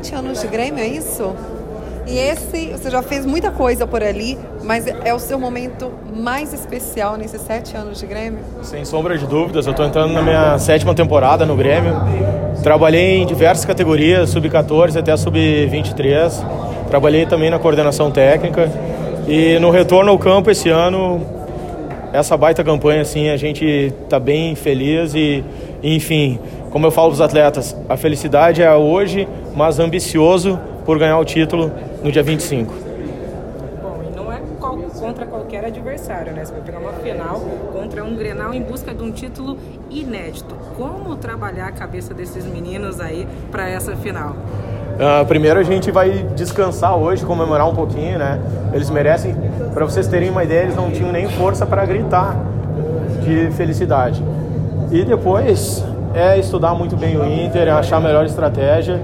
sete anos de Grêmio, é isso? E esse, você já fez muita coisa por ali, mas é o seu momento mais especial nesses sete anos de Grêmio? Sem sombra de dúvidas, eu estou entrando na minha sétima temporada no Grêmio. Trabalhei em diversas categorias, sub-14 até sub-23. Trabalhei também na coordenação técnica. E no retorno ao campo esse ano, essa baita campanha, assim, a gente está bem feliz e, enfim, como eu falo para os atletas, a felicidade é hoje, mas ambicioso por ganhar o título no dia 25. Bom, e não é qual, contra qualquer adversário, né? Você vai pegar uma final contra um Grenal em busca de um título inédito. Como trabalhar a cabeça desses meninos aí para essa final? Uh, primeiro a gente vai descansar hoje, comemorar um pouquinho, né? Eles merecem, para vocês terem uma ideia, eles não tinham nem força para gritar de felicidade. E depois é estudar muito bem o Inter, achar a melhor estratégia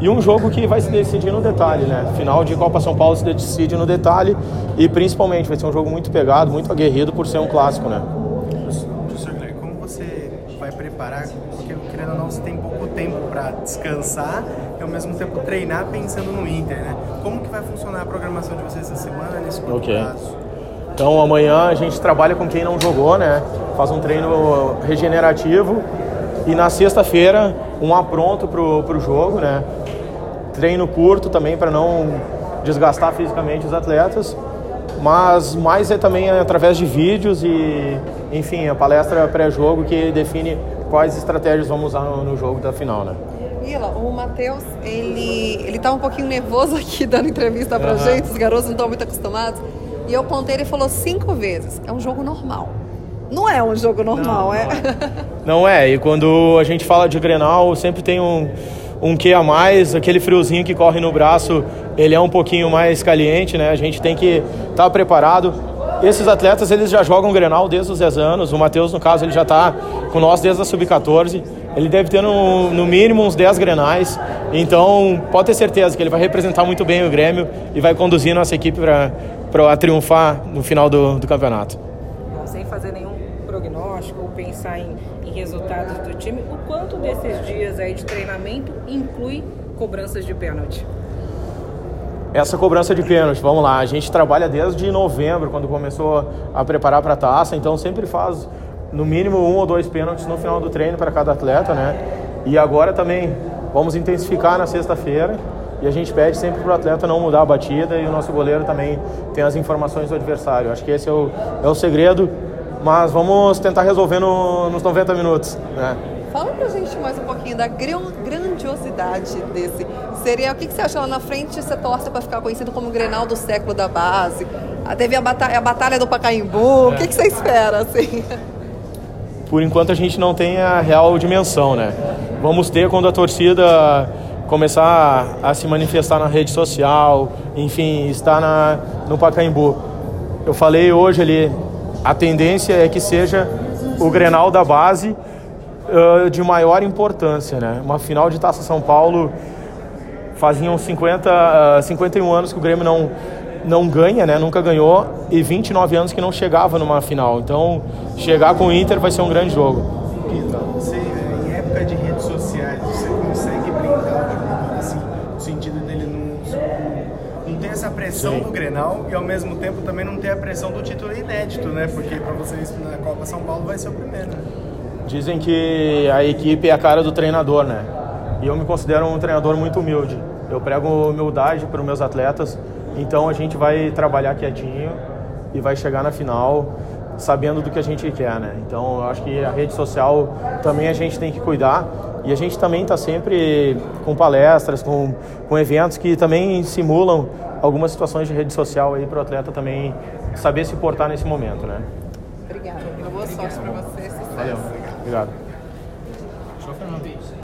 e um jogo que vai se decidir no detalhe, né? Final de Copa São Paulo se decide no detalhe e principalmente vai ser um jogo muito pegado, muito aguerrido por ser um clássico, né? Professor Guilherme, como você vai preparar? Porque querendo ou não, você tem pouco tempo para descansar e ao mesmo tempo treinar pensando no Inter, né? Como que vai funcionar a programação de vocês essa semana nesse curto okay. prazo? Então amanhã a gente trabalha com quem não jogou, né? Faz um treino regenerativo e na sexta-feira um apronto pro, pro jogo, né? treino curto também para não desgastar fisicamente os atletas, mas mais é também através de vídeos e, enfim, a palestra pré-jogo que define quais estratégias vamos usar no, no jogo da final, né? Ila, o Matheus, ele, ele tá um pouquinho nervoso aqui dando entrevista pra uhum. gente, os garotos não estão muito acostumados. E eu contei, ele falou cinco vezes, é um jogo normal. Não é um jogo normal, não, é? Não é. não é, e quando a gente fala de Grenal, sempre tem um um que a mais, aquele friozinho que corre no braço, ele é um pouquinho mais caliente, né? A gente tem que estar tá preparado. Esses atletas, eles já jogam Grenal desde os 10 anos. O Matheus, no caso, ele já está com nós desde a Sub-14. Ele deve ter no, no mínimo uns 10 Grenais. Então, pode ter certeza que ele vai representar muito bem o Grêmio e vai conduzir nossa equipe para triunfar no final do, do campeonato. Fazer nenhum prognóstico ou pensar em em resultados do time, o quanto desses dias aí de treinamento inclui cobranças de pênalti? Essa cobrança de pênalti, vamos lá, a gente trabalha desde novembro, quando começou a preparar para a taça, então sempre faz no mínimo um ou dois pênaltis no final do treino para cada atleta, né? E agora também vamos intensificar na sexta-feira e a gente pede sempre para o atleta não mudar a batida e o nosso goleiro também tem as informações do adversário. Acho que esse é o, é o segredo mas vamos tentar resolver no, nos 90 minutos. Né? Fala pra gente mais um pouquinho da grandiosidade desse. Seria o que, que você acha lá na frente? Você torce para ficar conhecido como o Grenal do século da base? Ah, teve a batalha, a batalha do Pacaembu. É. O que, que você espera assim? Por enquanto a gente não tem a real dimensão, né? Vamos ter quando a torcida começar a se manifestar na rede social, enfim, estar na, no Pacaembu. Eu falei hoje ali, a tendência é que seja o Grenal da base uh, de maior importância, né? Uma final de Taça São Paulo faziam 50, uh, 51 anos que o Grêmio não não ganha, né? Nunca ganhou e 29 anos que não chegava numa final. Então, chegar com o Inter vai ser um grande jogo. Você, em época de redes sociais, você consegue blindar o jogador assim, no sentido dele não, não ter essa pressão Sim. do Grenal e ao mesmo tempo também não ter a pressão do título inédito, né? Porque para vocês na Copa São Paulo vai ser o primeiro. Né? Dizem que a equipe é a cara do treinador, né? E eu me considero um treinador muito humilde. Eu prego humildade para os meus atletas, então a gente vai trabalhar quietinho e vai chegar na final sabendo do que a gente quer, né? Então eu acho que a rede social também a gente tem que cuidar e a gente também está sempre com palestras, com, com eventos que também simulam algumas situações de rede social aí para o atleta também saber se portar nesse momento, né? Obrigada. Uma boa sorte para você. Valeu. Obrigado.